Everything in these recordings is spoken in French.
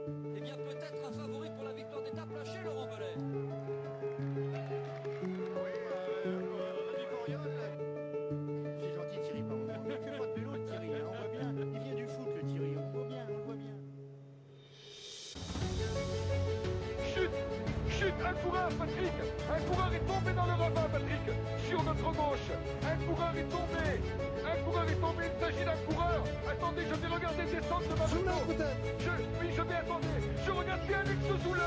Eh bien, peut-être un favori pour la victoire d'étape lâché, Laurent Belay. Oui, euh, du Coriol. C'est gentil, Thierry, par moment. Mais il fait pas de vélo, le Thierry. hein, on voit bien. Il vient du foot, le Thierry. On le voit bien, on le voit bien. Chute Chute Un coureur, Patrick Un coureur est tombé dans le ravin, Patrick Sur notre gauche Un coureur est tombé Un coureur est tombé Il s'agit d'un coureur Attendez, je vais regarder descendre de ma moto je, Oui, je vais attendre Je regarde bien Alex Zoule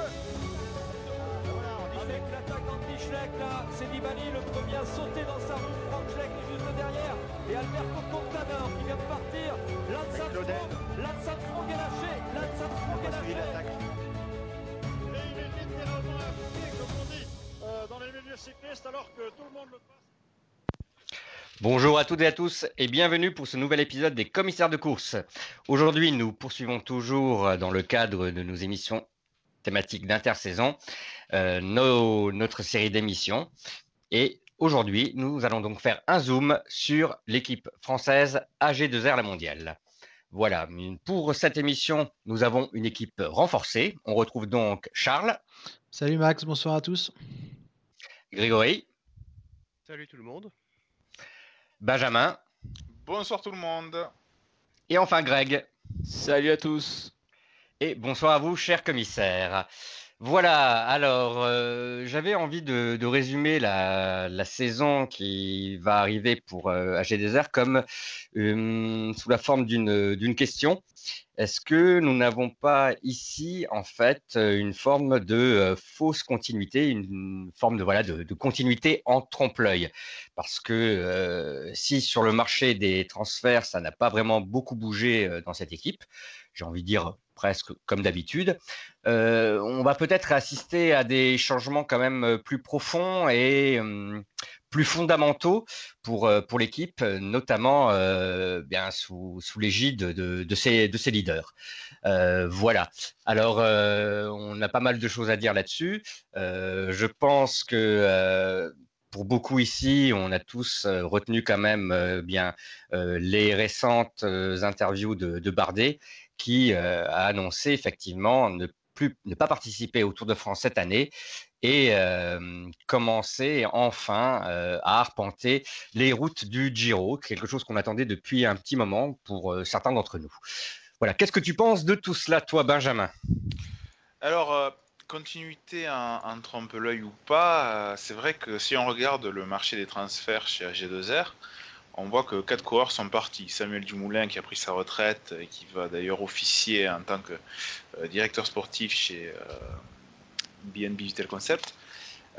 Voilà, on dit Avec l'attaquant de Schleck, là, c'est Nibali, le premier à sauter dans sa roue. Frank Schleck est juste derrière. Et Alberto Contador qui vient de partir. Lance. Armstrong, Lance Armstrong est lâché. Lance Armstrong est lâché. l'attaque. Et il est littéralement à pied, comme on dit, euh, dans les milieux cyclistes, alors que tout le monde le passe. Bonjour à toutes et à tous et bienvenue pour ce nouvel épisode des commissaires de course. Aujourd'hui, nous poursuivons toujours dans le cadre de nos émissions thématiques d'intersaison euh, nos- notre série d'émissions. Et aujourd'hui, nous allons donc faire un zoom sur l'équipe française AG2R La Mondiale. Voilà, pour cette émission, nous avons une équipe renforcée. On retrouve donc Charles, Salut Max, bonsoir à tous. Grégory, Salut tout le monde. Benjamin Bonsoir tout le monde. et enfin Greg. Salut à tous. Et bonsoir à vous, cher commissaire. Voilà, alors euh, j'avais envie de, résumer la, saison qui va arriver pour euh, AG2R comme euh, sous la forme d'une question. Est-ce que nous n'avons pas ici en fait une forme de euh, fausse continuité, une forme de voilà de, de continuité en trompe-l'œil? Parce que si sur le marché des transferts ça n'a pas vraiment beaucoup bougé dans cette équipe, j'ai envie de dire presque comme d'habitude. Euh, on va peut-être assister à des changements quand même euh, plus profonds et hum, plus fondamentaux pour, euh, pour l'équipe, notamment bien sous, sous l'égide de, de, ses, de ses leaders. Voilà. Alors, on a pas mal de choses à dire là-dessus. Je pense que pour beaucoup ici, on a tous retenu quand même bien les récentes interviews de, de Bardet qui euh, a annoncé effectivement ne plus ne pas participer au Tour de France cette année et euh, commencer enfin euh, à arpenter les routes du Giro, quelque chose qu'on attendait depuis un petit moment pour certains d'entre nous. Voilà, qu'est-ce que tu penses de tout cela, toi, Benjamin? Alors, continuité en, en trompe-l'œil ou pas, c'est vrai que si on regarde le marché des transferts chez AG2R, on voit que quatre coureurs sont partis. Samuel Dumoulin qui a pris sa retraite et qui va d'ailleurs officier en tant que euh, directeur sportif chez euh, BNB Vital Concept.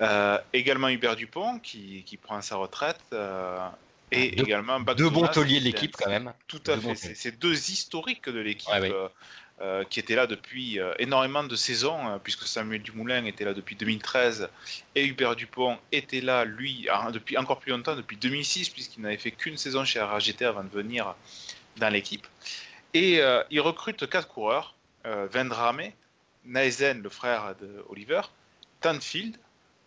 Euh, également Hubert Dupont qui, qui prend sa retraite. et Deux- également Deux bons tauliers de qui- l'équipe, quand même. Tout à Deux fait. C'est c'est deux historiques de l'équipe Ouais, ouais. Euh, qui étaient là depuis euh, énormément de saisons, euh, puisque Samuel Dumoulin était là depuis 2013 et Hubert Dupont était là, lui, depuis encore plus longtemps, depuis 2006, puisqu'il n'avait fait qu'une saison chez RAGT avant de venir dans l'équipe. Et euh, il recrute quatre coureurs Vendrame, Naesen, le frère de Oliver, Tanfield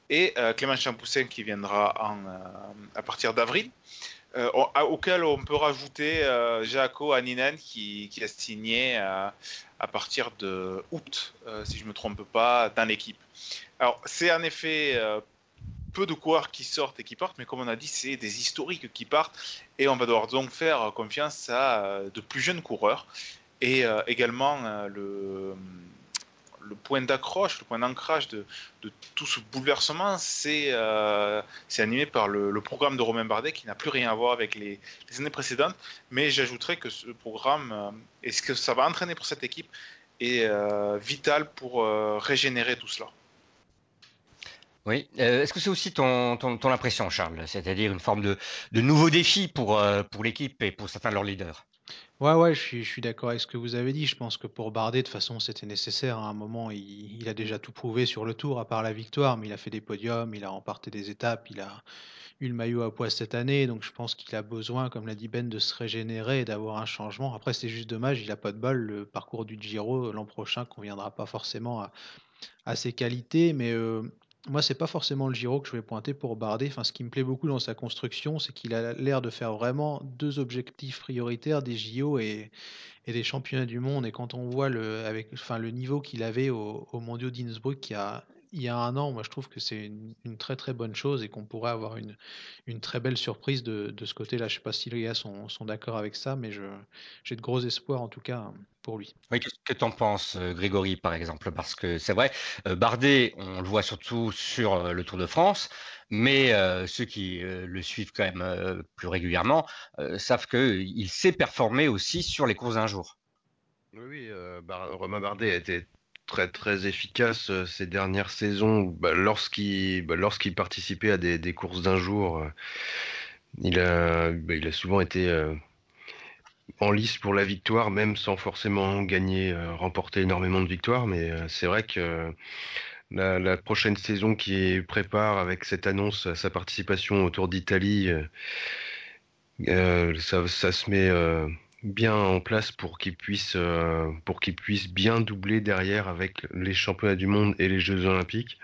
et Clément Champoussin qui viendra en, à partir d'avril. Euh, auquel on peut rajouter euh, Jaco Aninen qui, qui a signé euh, à partir de août, euh, si je me trompe pas, dans l'équipe. Alors c'est en effet peu de coureurs qui sortent et qui partent, mais comme on a dit, c'est des historiques qui partent et on va devoir donc faire confiance à de plus jeunes coureurs et également le le point d'accroche, le point d'ancrage de, tout ce bouleversement, c'est euh, animé par le, programme de Romain Bardet qui n'a plus rien à voir avec les, années précédentes. Mais j'ajouterais que ce programme euh, et ce que ça va entraîner pour cette équipe est euh, vital pour euh, régénérer tout cela. Oui. Euh, Est-ce que c'est aussi ton, impression, Charles? C'est-à-dire une forme de, nouveau défi euh, pour l'équipe et pour certains de leurs leaders? Ouais, ouais, je suis, d'accord avec ce que vous avez dit. Je pense que pour Bardet, de toute façon, c'était nécessaire. À un moment, il, a déjà tout prouvé sur le tour, à part la victoire, mais il a fait des podiums, il a remporté des étapes, il a eu le maillot à poids cette année. Donc, je pense qu'il a besoin, comme l'a dit Ben, de se régénérer et d'avoir un changement. Après, c'est juste dommage, il a pas de bol. Le parcours du Giro l'an prochain conviendra pas forcément à, à ses qualités, mais euh, moi, c'est pas forcément le Giro que je vais pointer pour Bardet. Enfin, ce qui me plaît beaucoup dans sa construction, c'est qu'il a l'air de faire vraiment deux objectifs prioritaires des JO et, des championnats du monde. Et quand on voit le, avec, enfin, le niveau qu'il avait au, au Mondiaux d'Innsbruck il y, a, il y a un an, moi je trouve que c'est une, très très bonne chose et qu'on pourrait avoir une, très belle surprise de, ce côté-là. Je sais pas si les gars sont, sont d'accord avec ça, mais j'ai de gros espoirs en tout cas pour lui. Oui, qu'est-ce que tu en penses, Grégory, par exemple? Parce que c'est vrai, Bardet, on le voit surtout sur le Tour de France, mais euh, ceux qui euh, le suivent quand même euh, plus régulièrement savent qu'il sait performer aussi sur les courses d'un jour. Oui, oui Bar Romain Bardet a été très très efficace ces dernières saisons bah, lorsqu'il bah, lorsqu'il participait à des, des courses d'un jour. il a bah, il a souvent été en lice pour la victoire, même sans forcément gagner, remporter énormément de victoires. Mais c'est vrai que la, la, prochaine saison qui prépare avec cette annonce sa participation au Tour d'Italie, euh, euh, ça, se met euh, bien en place euh, pour qu'il puisse bien doubler derrière avec les championnats du monde et les Jeux Olympiques.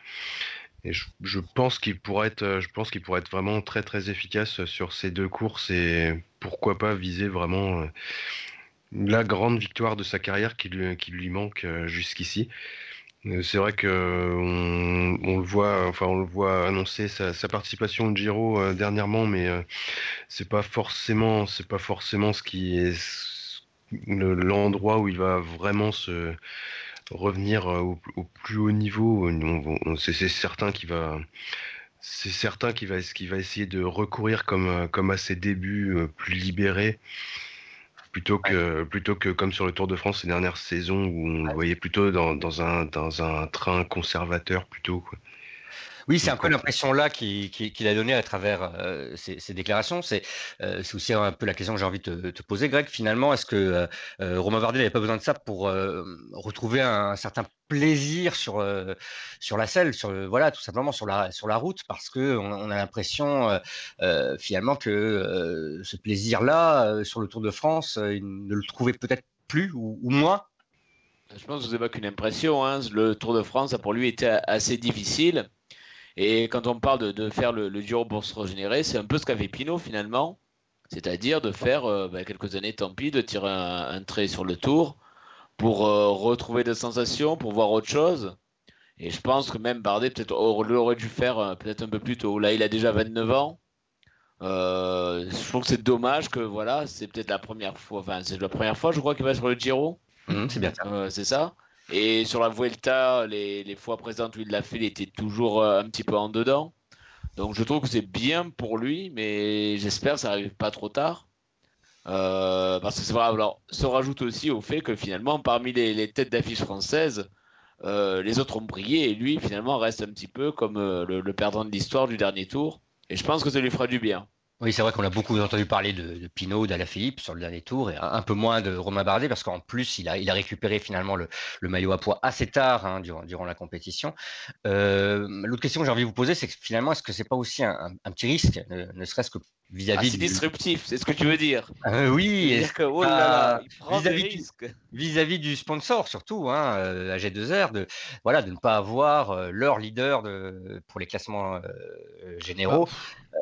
Je, pense qu'il pourrait être je pense qu'il pourrait être vraiment très très efficace sur ces deux courses et pourquoi pas viser vraiment la grande victoire de sa carrière qui lui, qui lui manque jusqu'ici. C'est vrai que on, le voit, enfin on le voit annoncer sa, participation au Giro euh, dernièrement, mais euh, c'est pas forcément, c'est pas forcément ce qui est l'endroit où il va vraiment se revenir euh, au, au plus haut niveau. C'est certain qu'il va, c'est certain qu'il va, qu'il va essayer de recourir comme comme à ses débuts plus libérés plutôt que ouais. plutôt que comme sur le Tour de France ces dernières saisons où on ouais. le voyait plutôt dans, dans, un dans un train conservateur plutôt quoi. Oui, c'est un peu l'impression là qu'il qu qu a donné à travers euh, ces, ces, déclarations. C'est euh, aussi un peu la question que j'ai envie de te, te, poser, Greg. Finalement, est-ce que euh, Romain Bardet n'avait pas besoin de ça pour euh, retrouver un, un, certain plaisir sur euh, sur la selle, sur voilà, tout simplement sur la sur la route, parce que on, on a l'impression finalement que ce plaisir-là sur le Tour de France, il ne le trouvait peut-être plus ou, ou moins? Je pense que vous n'avez pas qu'une impression. Hein. Le Tour de France, ça pour lui était assez difficile. Et quand on parle de, de faire le, le pour se régénérer, c'est un peu ce qu'a fait Pinot finalement. C'est-à-dire de faire euh, bah, quelques années, tant pis, de tirer un, un trait sur le tour pour euh, retrouver des sensations, pour voir autre chose. Et je pense que même Bardet peut-être aurait dû faire euh, peut-être un peu plus tôt. Là, il a déjà 29 ans. Euh, je trouve que c'est dommage que voilà, c'est peut-être la première fois, enfin c'est la première fois, je crois qu'il va sur le Giro. Mmh, c'est bien ça. Euh, c'est ça. Et sur la Vuelta, les, fois présentes où il l'a fait, il était toujours euh, un petit peu en dedans. Donc je trouve que c'est bien pour lui, mais j'espère que ça n'arrive pas trop tard. Euh, parce que c'est vrai, alors, se rajoute aussi au fait que finalement, parmi les, têtes d'affiche françaises, euh, les autres ont brillé et lui, finalement, reste un petit peu comme le, le, perdant de l'histoire du dernier tour. Et je pense que ça lui fera du bien. Oui, c'est vrai qu'on a beaucoup entendu parler de, de Pinot, d'Alaphilippe sur le dernier tour, et un, peu moins de Romain Bardet, parce qu'en plus, il a, il a récupéré finalement le, le maillot à poids assez tard hein, durant, durant, la compétition. Euh, L'autre question que j'ai envie de vous poser, c'est que finalement, est-ce que c'est pas aussi un, un, petit risque, ne, ne serait-ce que vis-à-vis ah, c'est disruptif, c'est ce que tu veux dire. Euh, oui, dire que, oh là là, vis-à-vis du sponsor surtout, hein, euh, AG2R, de voilà, de ne pas avoir euh, leur leader de, pour les classements euh, généraux. Oh.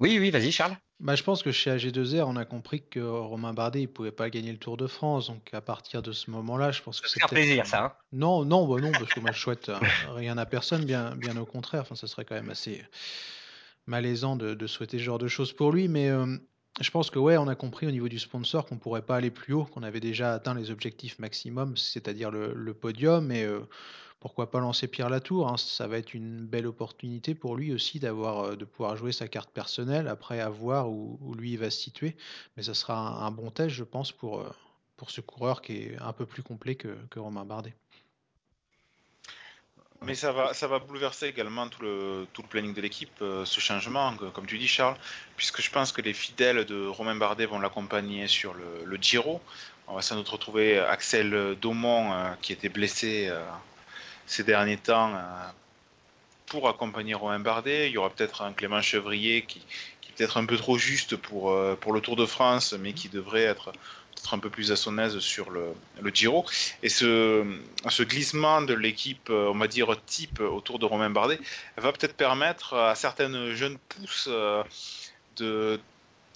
Oui, oui, vas-y, Charles. Bah, je pense que chez AG2R, on a compris que Romain Bardet, il pouvait pas gagner le Tour de France. Donc, à partir de ce moment-là, je pense que c'est. plaisir, ça. Hein non, non, bah non, parce que moi, je souhaite euh, rien à personne, bien, bien au contraire. Enfin, ça serait quand même assez malaisant de, de souhaiter ce genre de choses pour lui. Mais euh, je pense que, ouais, on a compris au niveau du sponsor qu'on pourrait pas aller plus haut, qu'on avait déjà atteint les objectifs maximum, c'est-à-dire le, podium. Et. Euh, pourquoi pas lancer Pierre Latour hein, Ça va être une belle opportunité pour lui aussi d'avoir, euh, de pouvoir jouer sa carte personnelle après à voir où, lui va se situer. Mais ça sera un, bon test, je pense, pour, euh, pour ce coureur qui est un peu plus complet que Romain Bardet. Mais ça va, ça va bouleverser également tout le, tout le planning de l'équipe, euh, ce changement, comme tu dis Charles, puisque je pense que les fidèles de Romain Bardet vont l'accompagner sur le, le, Giro. On va sans doute retrouver Axel Daumont, euh, qui était blessé euh, ces derniers temps euh, pour accompagner Romain Bardet. Il y aura peut-être un Clément Chevrier qui, qui est peut-être un peu trop juste pour, pour le Tour de France, mais qui devrait être peut-être un peu plus à son aise sur le, Giro. Et ce, glissement de l'équipe, on va dire type autour de Romain Bardet, va peut-être permettre à certaines jeunes pousses de,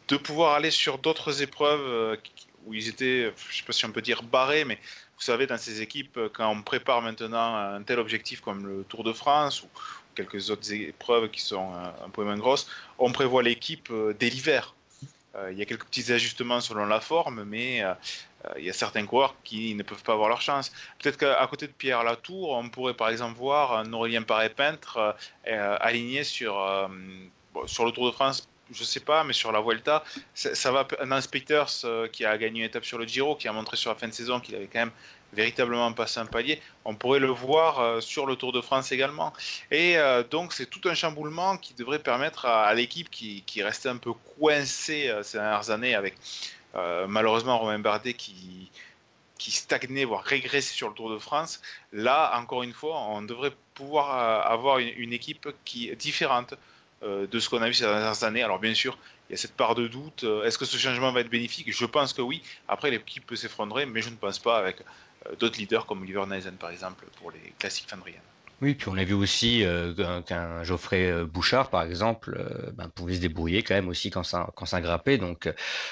de pouvoir aller sur d'autres épreuves où ils étaient, je ne sais pas si on peut dire barrés, mais vous savez, dans ces équipes, quand on prépare maintenant un tel objectif comme le Tour de France ou quelques autres épreuves qui sont un peu moins grosses, on prévoit l'équipe dès l'hiver. Euh, il y a quelques petits ajustements selon la forme, mais euh, il y a certains coureurs qui ne peuvent pas avoir leur chance. Peut-être qu'à côté de Pierre Latour, on pourrait par exemple voir un Aurélien Paré-Peintre euh, aligné sur, sur le Tour de France je sais pas, mais sur la Vuelta, ça, va. Nance Peters, qui a gagné une étape sur le Giro, qui a montré sur la fin de saison qu'il avait quand même véritablement passé un palier, on pourrait le voir sur le Tour de France également. Et donc, c'est tout un chamboulement qui devrait permettre à, l'équipe qui, restait un peu coincée ces dernières années avec malheureusement Romain Bardet qui stagnait, voire régressait sur le Tour de France. Là, encore une fois, on devrait pouvoir avoir une, une équipe qui est différente, euh, de ce qu'on a vu ces dernières années. Alors bien sûr, il y a cette part de doute. Euh, est-ce que ce changement va être bénéfique? Je pense que oui. Après, l'équipe peut s'effondrer, mais je ne pense pas avec euh, d'autres leaders comme Oliver Neisen, par exemple, pour les classiques Fendrian. Oui, puis on a vu aussi euh, qu'un Geoffrey euh, Bouchard, par exemple, euh, ben, pouvait se débrouiller quand même aussi quand ça, quand. Donc,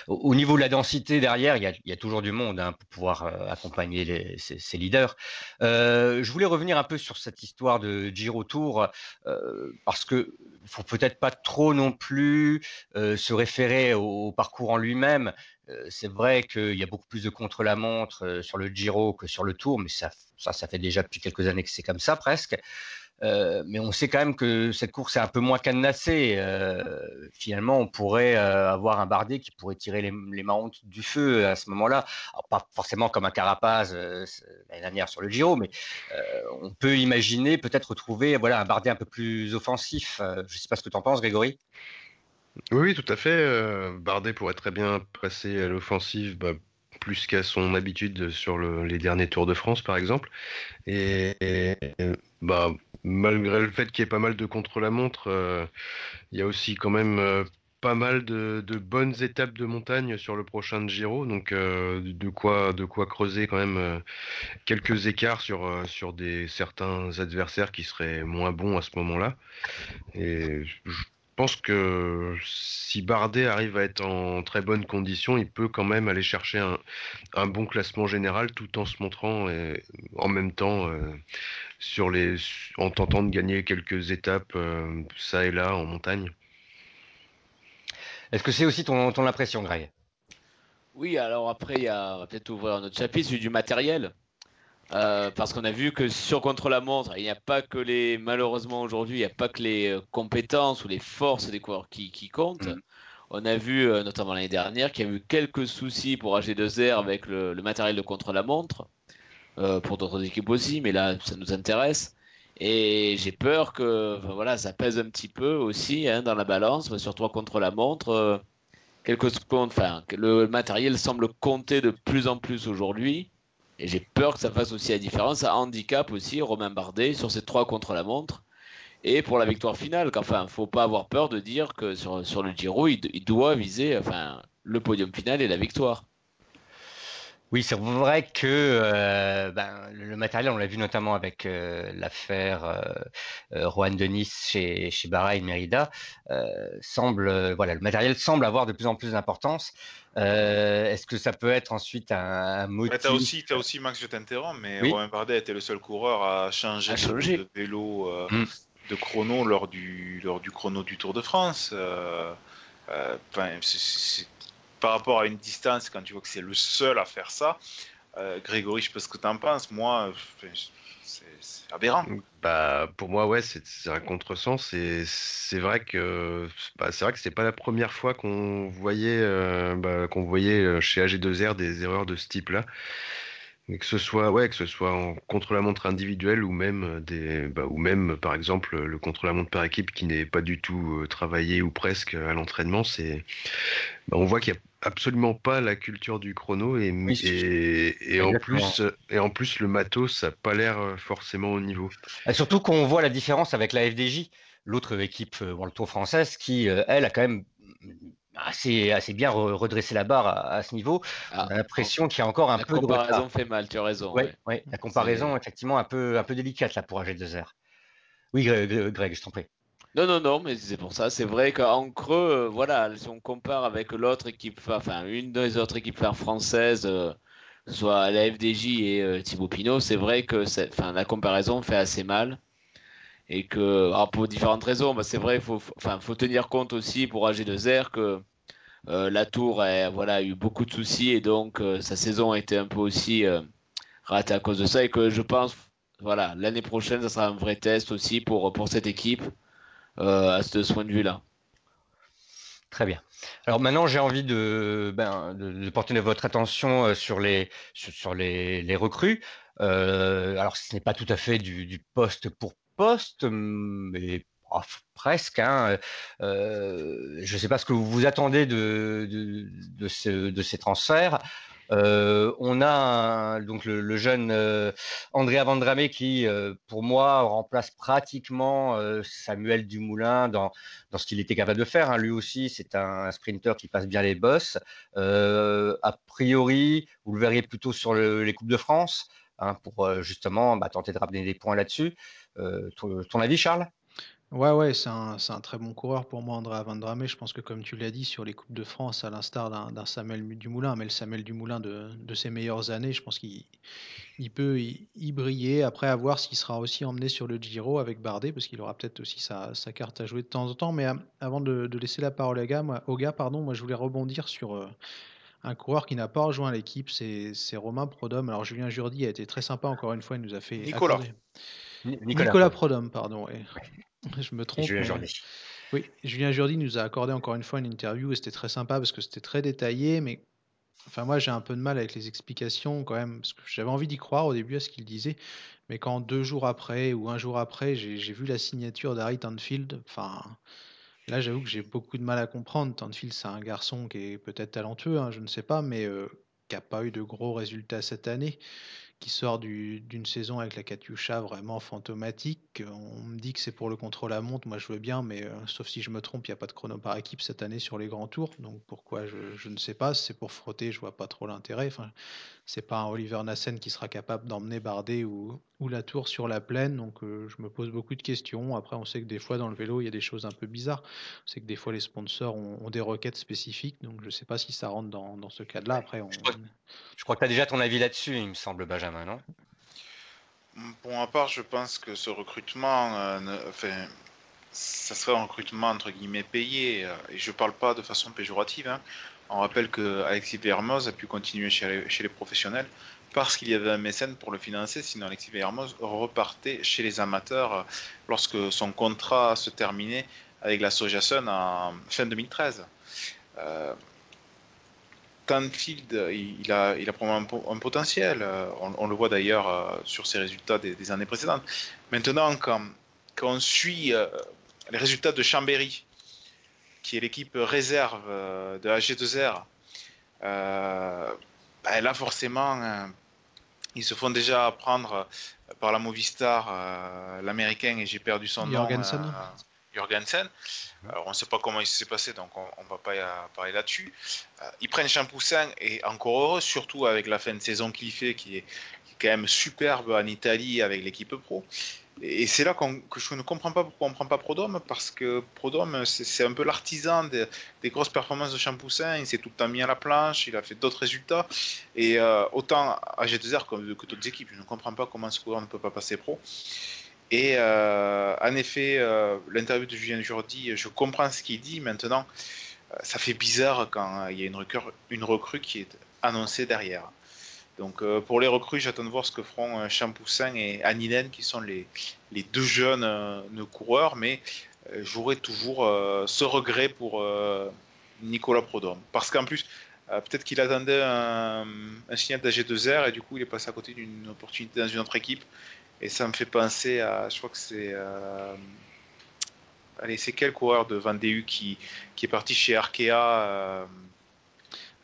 au, niveau de la densité derrière, il y a, toujours du monde hein, pour pouvoir accompagner ces, ces, leaders. je voulais revenir un peu sur cette histoire de Giro Tour parce que faut peut-être pas trop non plus se référer au, parcours en lui-même. c'est vrai qu'il y a beaucoup plus de contre-la-montre sur le Giro que sur le Tour, mais ça, ça fait déjà depuis quelques années que c'est comme ça presque. Euh, mais on sait quand même que cette course est un peu moins cadenassée. Euh, finalement, on pourrait euh, avoir un Bardet qui pourrait tirer les, les marrons du feu à ce moment-là. Pas forcément comme un Carapaz l'année dernière sur le Giro, mais on peut imaginer peut-être retrouver voilà, un Bardet un peu plus offensif. je ne sais pas ce que tu en penses, Grégory. Oui, tout à fait. Bardet pourrait très bien passer à l'offensive bah, plus qu'à son habitude sur le, les derniers Tours de France, par exemple. Et, bah, malgré le fait qu'il y ait pas mal de contre-la-montre, euh, il y a aussi quand même euh, pas mal de, bonnes étapes de montagne sur le prochain Giro, donc euh, de quoi de quoi creuser quand même quelques écarts sur des certains adversaires qui seraient moins bons à ce moment-là. Pense que si Bardet arrive à être en très bonne condition, il peut quand même aller chercher un, un bon classement général tout en se montrant et, en même temps euh, sur les, en tentant de gagner quelques étapes euh, ça et là en montagne. Est-ce que c'est aussi ton, ton impression, Greg? Oui, alors après, il y a, on va peut-être ouvrir notre chapitre, du matériel. Euh, parce qu'on a vu que sur contre-la-montre, il n'y a pas que les, malheureusement aujourd'hui, il n'y a pas que les euh, compétences ou les forces des coureurs qui, qui comptent. Mm. On a vu, euh, notamment l'année dernière, qu'il y a eu quelques soucis pour AG2R avec le, le matériel de contre-la-montre, euh, pour d'autres équipes aussi, mais là, ça nous intéresse. Et j'ai peur que, enfin, voilà, ça pèse un petit peu aussi hein, dans la balance, sur toi contre la montre. Euh, quelque enfin, le matériel semble compter de plus en plus aujourd'hui. Et j'ai peur que ça fasse aussi la différence. Ça handicap aussi Romain Bardet sur ces trois contre la montre. Et pour la victoire finale, enfin, faut pas avoir peur de dire que sur, sur le Giro, il, il, doit viser enfin, le podium final et la victoire. Oui, c'est vrai que euh, ben, le matériel, on l'a vu notamment avec euh, l'affaire euh, euh Juan Denis chez, chez Bahrain Merida, semble, voilà, le matériel semble avoir de plus en plus d'importance. Est-ce que ça peut être ensuite un, un motif Tu as aussi, as aussi Max, je t'interromps, mais oui Romain Bardet était le seul coureur à changer, à changer. de vélo mm. de chrono lors du, lors du chrono du Tour de France. C'est par rapport à une distance, quand tu vois que c'est le seul à faire ça, euh, Grégory, je sais pas ce que tu en penses, moi, c'est aberrant. Bah, pour moi, ouais, c'est un contresens. C'est vrai que bah, c'est vrai que c'est pas la première fois qu'on voyait, euh, bah, qu'on voyait euh, chez AG2R des erreurs de ce type-là. Que ce soit, ouais, que ce soit en contre-la-montre individuelle ou même des, bah, ou même, par exemple, le contre-la-montre par équipe qui n'est pas du tout euh, travaillé ou presque à l'entraînement, c'est, bah, on voit qu'il y a absolument pas la culture du chrono et, oui, et, et en plus et en plus le matos ça n'a pas l'air euh, forcément au niveau. Et surtout qu'on voit la différence avec la FDJ, l'autre équipe euh, World Tour française qui elle a quand même assez, assez bien redressé la barre à, ce niveau. Ah, on a l'impression qu'il y a encore un la peu de comparaison fait mal, tu as raison. Ouais, ouais. la comparaison effectivement un peu, un peu délicate là pour AG2R. Oui, Greg, je t'en prie. Non, non, non, mais c'est pour ça. C'est vrai qu'en creux, euh, voilà, si on compare avec l'autre équipe, enfin, une des autres équipes françaises, euh, soit la FDJ et euh, Thibaut Pinot, c'est vrai que la comparaison fait assez mal. Et que, alors pour différentes raisons, bah, c'est vrai, faut, enfin, faut tenir compte aussi pour AG2R que la Tour a, voilà, eu beaucoup de soucis et donc sa saison a été un peu aussi ratée à cause de ça. Et que je pense, l'année prochaine, ça sera un vrai test aussi pour, cette équipe euh, à ce point de vue-là. Très bien. Alors maintenant, j'ai envie de, ben, porter votre attention euh, sur les, recrues. Euh, alors, ce n'est pas tout à fait du poste pour poste, mais presque. Hein. Euh, je ne sais pas ce que vous vous attendez de, de, de, ce, de ces transferts. Euh, on a donc le, jeune euh, Andrea Vandrame qui, euh, pour moi, remplace pratiquement Samuel Dumoulin dans, ce qu'il était capable de faire. Hein. Lui aussi, c'est un, sprinter qui passe bien les bosses. a priori, vous le verriez plutôt sur les Coupes de France hein, pour justement bah, tenter de ramener des points là-dessus. Ton avis, Charles? Ouais, ouais, c'est un, c'est un très bon coureur pour moi, André Van Je pense que, comme tu l'as dit, sur les Coupes de France, à l'instar d'un, Samuel Dumoulin, mais le Samuel Dumoulin de, de ses meilleures années, je pense qu'il il peut y, briller. Après, à voir s'il sera aussi emmené sur le Giro avec Bardet, parce qu'il aura peut-être aussi sa, sa, carte à jouer de temps en temps. Mais euh, avant de, de, laisser la parole à gars, moi, au gars, pardon, moi, je voulais rebondir sur euh, un coureur qui n'a pas rejoint l'équipe, c'est, c'est Romain Prodhomme. Alors, Julien Jourdi a été très sympa, encore une fois, il nous a fait. Nicolas. Nicolas, Nicolas Prodhomme, pardon. Ouais. Je me trompe. Julien Jourdi. Oui, Julien Jourdi nous a accordé encore une fois une interview et c'était très sympa parce que c'était très détaillé, mais enfin moi j'ai un peu de mal avec les explications quand même parce que j'avais envie d'y croire au début à ce qu'il disait, mais quand deux jours après ou un jour après j'ai vu la signature d'Harry Tanfield, enfin là j'avoue que j'ai beaucoup de mal à comprendre. Tanfield c'est un garçon qui est peut-être talentueux, hein, je ne sais pas, mais euh, qui n'a pas eu de gros résultats cette année qui sort d'une saison avec la Katyusha vraiment fantomatique. On me dit que c'est pour le contrôle à montre, moi je veux bien, mais euh, sauf si je me trompe, il n'y a pas de chrono par équipe cette année sur les grands tours, donc pourquoi je, je ne sais pas, c'est pour frotter, je vois pas trop l'intérêt. Enfin, c'est pas un Oliver Nassen qui sera capable d'emmener Bardet ou, ou la tour sur la plaine, donc euh, je me pose beaucoup de questions. Après, on sait que des fois dans le vélo, il y a des choses un peu bizarres. On sait que des fois les sponsors ont, ont des requêtes spécifiques, donc je sais pas si ça rentre dans, dans ce cadre-là. Après, on... je crois que tu as déjà ton avis là-dessus, il me semble, Benjamin non? Pour ma part, je pense que ce recrutement, euh, enfin, ça serait un recrutement entre guillemets payé, euh, et je ne parle pas de façon péjorative. Hein. On rappelle que Alexis a pu continuer chez les, professionnels parce qu'il y avait un mécène pour le financer, sinon Alexis Vermoz repartait chez les amateurs euh, lorsque son contrat se terminait avec la Sojasun en fin 2013. Tanfield, il, a, il a probablement un, potentiel. Euh, on, le voit d'ailleurs euh, sur ses résultats des, années précédentes. Maintenant, quand, on suit euh, les résultats de Chambéry, qui est l'équipe réserve de AG2R, ben là forcément, ils se font déjà apprendre par la Movistar, l'américain, et j'ai perdu son nom. Jorgensen. Alors on ne sait pas comment il s'est passé, donc on ne va pas parler là-dessus. Euh, ils prennent Champoussin et encore heureux, surtout avec la fin de saison qu'il fait, qui est, quand même superbe en Italie avec l'équipe pro. Et c'est là que je ne comprends pas pourquoi on ne prend pas Prodome, parce que Prodome, c'est un peu l'artisan des, grosses performances de Champoussin. Il s'est tout le temps mis à la planche, il a fait d'autres résultats. Et euh, autant à G2R que, d'autres équipes, je ne comprends pas comment ce coureur ne peut pas passer pro. Et euh, en effet, euh, l'interview de Julien Jourdi, je comprends ce qu'il dit. Maintenant, euh, ça fait bizarre quand il y a une recrue qui est annoncée derrière. Donc pour les recrues, j'attends de voir ce que feront Champoussin et Aninen, qui sont les, deux jeunes coureurs, mais j'aurai toujours ce regret pour Nicolas Prodhomme. Parce qu'en plus, peut-être qu'il attendait un, signal d'AG2R et du coup il est passé à côté d'une opportunité dans une autre équipe et ça me fait penser à, je crois que c'est, euh, allez, c'est quel coureur de Vendée qui, qui est parti chez Arkea euh, euh,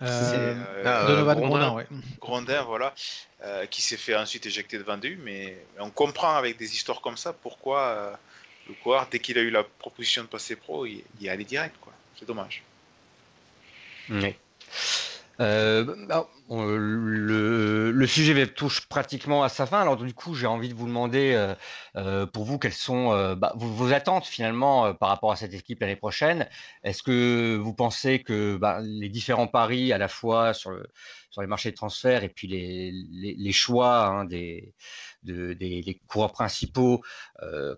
Donovan Grondin, ouais. Grondin, voilà, qui s'est fait ensuite éjecter de Vendée mais on comprend avec des histoires comme ça pourquoi le coureur, dès qu'il a eu la proposition de passer pro, il, il est allé direct, quoi. C'est dommage. Oui. Euh, bah, le, sujet touche pratiquement à sa fin. Alors du coup, j'ai envie de vous demander, euh, euh, pour vous, quelles sont bah, vos, attentes finalement par rapport à cette équipe l'année prochaine. Est-ce que vous pensez que bah, les différents paris, à la fois sur, le, sur les marchés de transfert et puis les, choix hein, des, de, des, des, coureurs principaux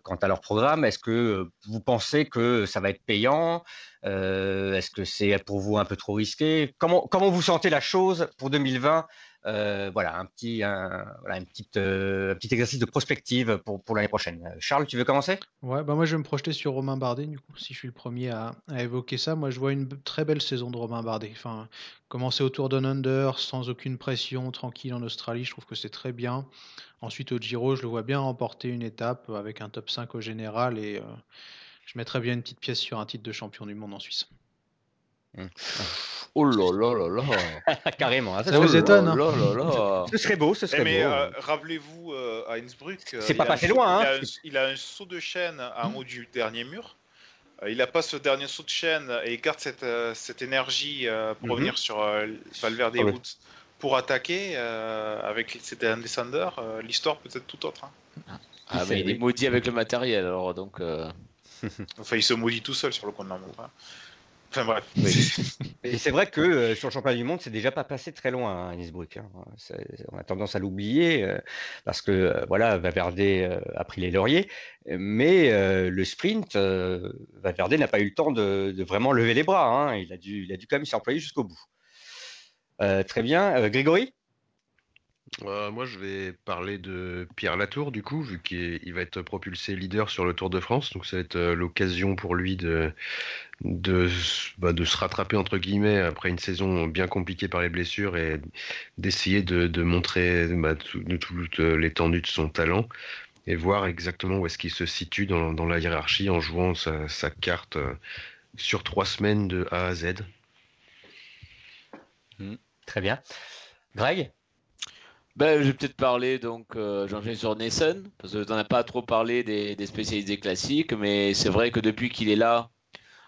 quant à leur programme, est-ce que vous pensez que ça va être payant euh, Est-ce que c'est pour vous un peu trop risqué? Comment, comment vous sentez la chose pour 2020 euh, Voilà, un petit, voilà, une petite, euh, un petit exercice de prospective pour, pour l'année prochaine. Charles, tu veux commencer? Ouais, bah moi je vais me projeter sur Romain Bardet, du coup, si je suis le premier à, évoquer ça. Moi je vois une très belle saison de Romain Bardet. Enfin, commencer autour d'un under, sans aucune pression, tranquille en Australie, je trouve que c'est très bien. Ensuite au Giro, je le vois bien remporter une étape avec un top 5 au général et euh, je mettrais bien une petite pièce sur un titre de champion du monde en Suisse. Mmh. Oh là là là là Carrément. Ça, ça vous étonne hein. là là là. Ce serait beau, ce serait mais, beau. Euh, Rappelez-vous euh, à Innsbruck, c'est pas passé loin. Il, hein. a un, il, a un, saut de chaîne en haut du dernier mur. Euh, il n'a pas ce dernier saut de chaîne et il garde cette, cette énergie pour mm -hmm. revenir sur Valverde Ah et Woods pour attaquer avec c'était un descendeur. L'histoire peut être tout autre. Hein. Ah, mais il est maudit avec le matériel alors donc. enfin, il se maudit tout seul sur le compte de la montre. Hein. Enfin bref. Oui. Et c'est vrai que euh, sur le championnat du monde, c'est déjà pas passé très loin hein, à Innsbruck. Hein. On a tendance à l'oublier euh, parce que euh, voilà, Valverde a pris les lauriers, mais le sprint, Valverde n'a pas eu le temps de, de vraiment lever les bras. Hein. Il a dû, il a dû quand même s'y employer jusqu'au bout. très bien, Grégory? Euh, moi, je vais parler de Pierre Latour, du coup, vu qu'il va être propulsé leader sur le Tour de France. Donc, ça va être l'occasion pour lui bah, de se rattraper, entre guillemets, après une saison bien compliquée par les blessures et d'essayer de, montrer bah, toute l'étendue de son talent et voir exactement où est-ce qu'il se situe dans, la hiérarchie en jouant sa, carte sur trois semaines de A à Z. Mmh, très bien. Greg? Ben, je vais peut-être parler, donc, euh, j'enchaîne sur Nason, parce que tu as pas trop parlé des, des spécialisés classiques, mais c'est vrai que depuis qu'il est là,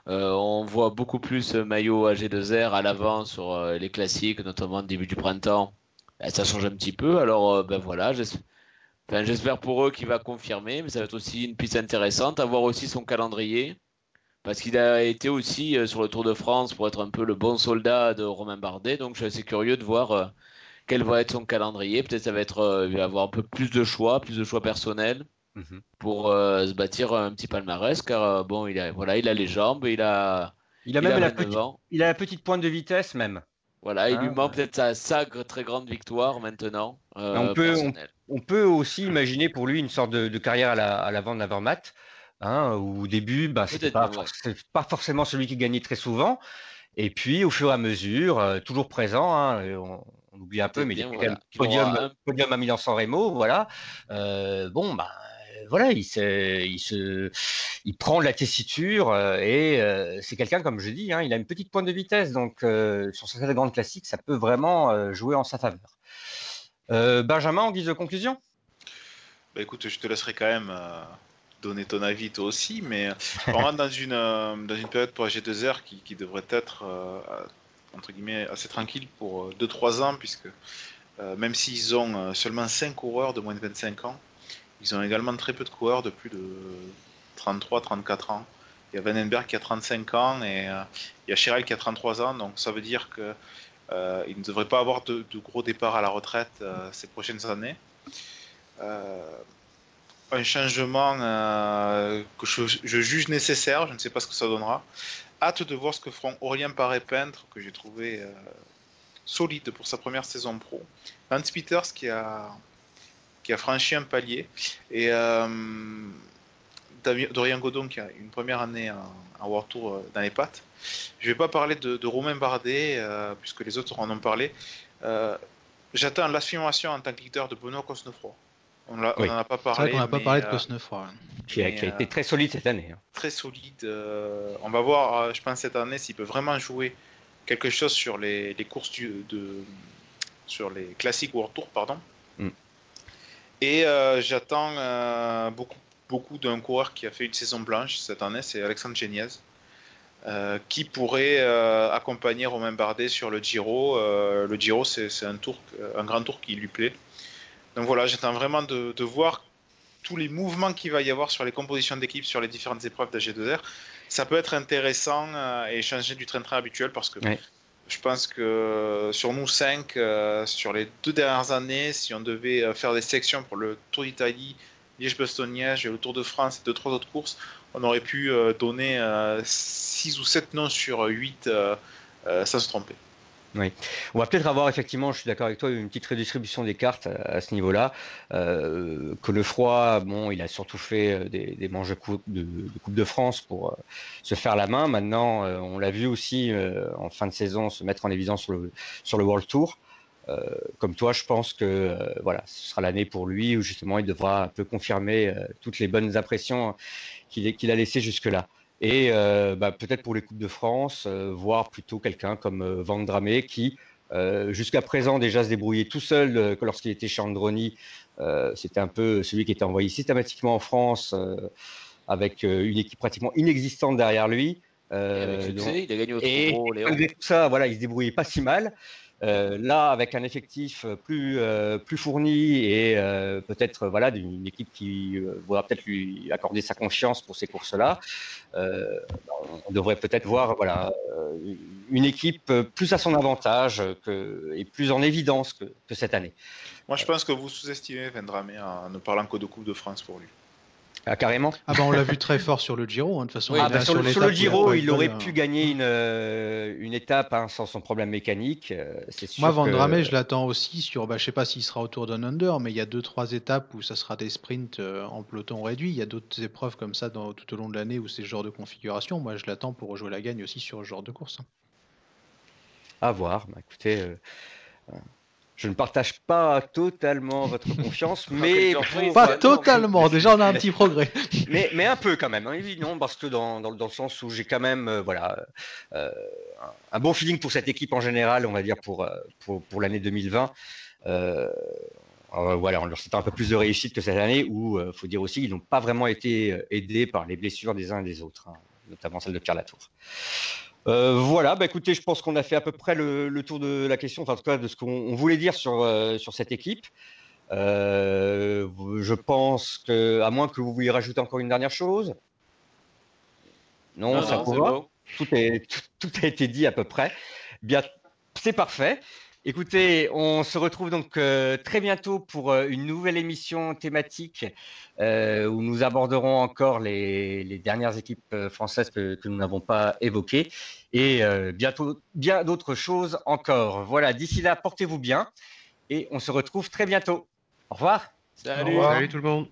euh, on voit beaucoup plus maillot AG2R à l'avant sur euh, les classiques, notamment début du printemps. Ben, ça change un petit peu, alors ben voilà, j'espère pour eux qu'il va confirmer, mais ça va être aussi une piste intéressante, à voir aussi son calendrier, parce qu'il a été aussi sur le Tour de France pour être un peu le bon soldat de Romain Bardet, donc je suis assez curieux de voir quel va être son calendrier. Peut-être ça va être, euh, il va avoir un peu plus de choix, plus de choix personnels Mhm. pour euh, se bâtir un petit palmarès. Car euh, bon, il a, voilà, il a les jambes, il a, il a même la petite, il a la petite pointe de vitesse même. Voilà, il Ah, lui manque ouais. peut-être sa, très grande victoire maintenant. euh, on, peut, on, peut aussi imaginer pour lui une sorte de, de carrière à la- à l'avant de l'Avermaet, hein, où au début, bah, Peut-être pas, c'est pas forcément celui qui gagnait très souvent. Et puis, au fur et à mesure, euh, toujours présent, hein, on, on oublie un peu, mais bien, il était voilà. quand même podium, aura podium à Milan-San Remo, voilà. Euh, bon, bah, voilà, il, se, il, se, il prend de la tessiture euh, et euh, c'est quelqu'un, comme je dis, hein, il a une petite pointe de vitesse, donc euh, sur certaines grandes classiques, ça peut vraiment euh, jouer en sa faveur. Euh, Benjamin, en guise de conclusion? Bah écoute, je te laisserai quand même euh, donner ton avis toi aussi, mais on rentre dans une, euh, dans une période pour G2R qui, qui devrait être euh, entre guillemets assez tranquille pour 2-3 ans, puisque euh, même s'ils ont euh, seulement 5 coureurs de moins de 25 ans, ils ont également très peu de coureurs de plus de 33-34 ans. Il y a Vandenberg qui a 35 ans et euh, il y a Chiral qui a 33 ans, donc ça veut dire euh, il ne devrait pas avoir de, gros départs à la retraite euh, ces prochaines années. Euh, un changement euh, que je, juge nécessaire, je ne sais pas ce que ça donnera. Hâte de voir ce que feront Aurélien Paré-Peintre, que j'ai trouvé euh, solide pour sa première saison pro. Lance Peters qui a, franchi un palier. Et euh, Dorian Godon qui a une première année en, en Tour euh, dans les pattes. Je ne vais pas parler de, Romain Bardet, puisque les autres en ont parlé. J'attends l'affirmation en tant que leader de Benoît Cosnefroy. On n'en Oui. a pas C'est vrai parlé. qu'on n'a pas parlé de euh, Cosnefroy. hein. qui a, qui a euh, été très solide cette année. hein. très solide. euh, on va voir, euh, je pense, cette année s'il peut vraiment jouer quelque chose sur les, les courses du, de, sur les classiques World Tour, pardon. Mm. Et euh, j'attends euh, beaucoup, beaucoup d'un coureur qui a fait une saison blanche cette année, c'est Alexandre Geniez. euh, qui pourrait euh, accompagner Romain Bardet sur le Giro. Euh, le Giro, c'est un tour, un grand tour qui lui plaît. Donc voilà, j'attends vraiment de, de, voir tous les mouvements qu'il va y avoir sur les compositions d'équipe sur les différentes épreuves d'AG2R. Ça peut être intéressant et changer du train-train habituel parce que ouais. je pense que sur nous cinq, sur les deux dernières années, si on devait faire des sections pour le Tour d'Italie, Liège-Bastogne-Liège et le Tour de France et deux, trois autres courses, on aurait pu euh, donner 6 ou 7 noms sur 8 euh, euh, sans se tromper. Oui, on va peut-être avoir effectivement, je suis d'accord avec toi, une petite redistribution des cartes à, ce niveau-là. Euh, que le froid, bon, il a surtout fait des, des manches de coupe de, France pour euh, se faire la main. Maintenant, euh, on l'a vu aussi en fin de saison se mettre en évidence sur le, sur le World Tour. comme toi, je pense que voilà, ce sera l'année pour lui où justement il devra un peu confirmer toutes les bonnes impressions qu'il qu a laissées jusque-là. Et euh, bah, peut-être pour les Coupes de France, euh, voir plutôt quelqu'un comme euh, Van Dramé qui, jusqu'à présent, déjà se débrouillait tout seul lorsqu'il était chez Androni. C'était un peu celui qui était envoyé systématiquement en France avec une équipe pratiquement inexistante derrière lui. et avec succès, donc, il a gagné au et malgré tout ça, voilà, il se débrouillait pas si mal. Euh, là, avec un effectif plus euh, plus fourni et euh, peut-être voilà une équipe qui voudra peut-être lui accorder sa confiance pour ces courses-là, on devrait peut-être voir voilà une équipe plus à son avantage et plus en évidence que, que cette année. Moi, je pense que vous sous-estimez Vendramé en ne parlant que de Coupe de France pour lui. Ah, carrément. Ah bah on l'a vu très fort sur le Giro, hein, de toute façon. Oui, ah bah sur, sur, le Giro, il, aurait hein. pu gagner une, euh, une étape hein, sans son problème mécanique. Euh, sûr Moi, Van que... je l'attends aussi sur, bah, je sais pas s'il sera autour d'un under, mais il y a deux trois étapes où ça sera des sprints euh, en peloton réduit. Il y a d'autres épreuves comme ça dans, tout au long de l'année où c'est ce genre de configuration. Moi, je l'attends pour rejouer la gagne aussi sur ce genre de course. À voir. Bah, écoutez. Euh, je ne partage pas totalement votre confiance, mais pour... pas totalement. Déjà, on a un petit progrès. mais, mais un peu quand même. Hein, non, parce que dans, dans, dans, le sens où j'ai quand même, euh, voilà, euh, un bon feeling pour cette équipe en général, on va dire pour pour, pour l'année 2020. Euh, voilà, on leur souhaite un peu plus de réussite que cette année, où il faut dire aussi qu'ils n'ont pas vraiment été aidés par les blessures des uns et des autres, hein, notamment celle de Pierre Latour. Euh, voilà, bah écoutez, je pense qu'on a fait à peu près le, le, tour de la question, enfin en tout cas de ce qu'on voulait dire sur, euh, sur cette équipe. Euh, je pense que, à moins que vous vouliez rajouter encore une dernière chose. Non, non ça non, pourra. Bon. Tout, est, tout, tout, a été dit à peu près. Bien, c'est parfait. Écoutez, on se retrouve donc euh, très bientôt pour euh, une nouvelle émission thématique euh, où nous aborderons encore les, les dernières équipes françaises que, que nous n'avons pas évoquées et bientôt bien d'autres choses encore. Voilà, d'ici là, portez-vous bien et on se retrouve très bientôt. Au revoir. Salut. Au revoir. Salut tout le monde.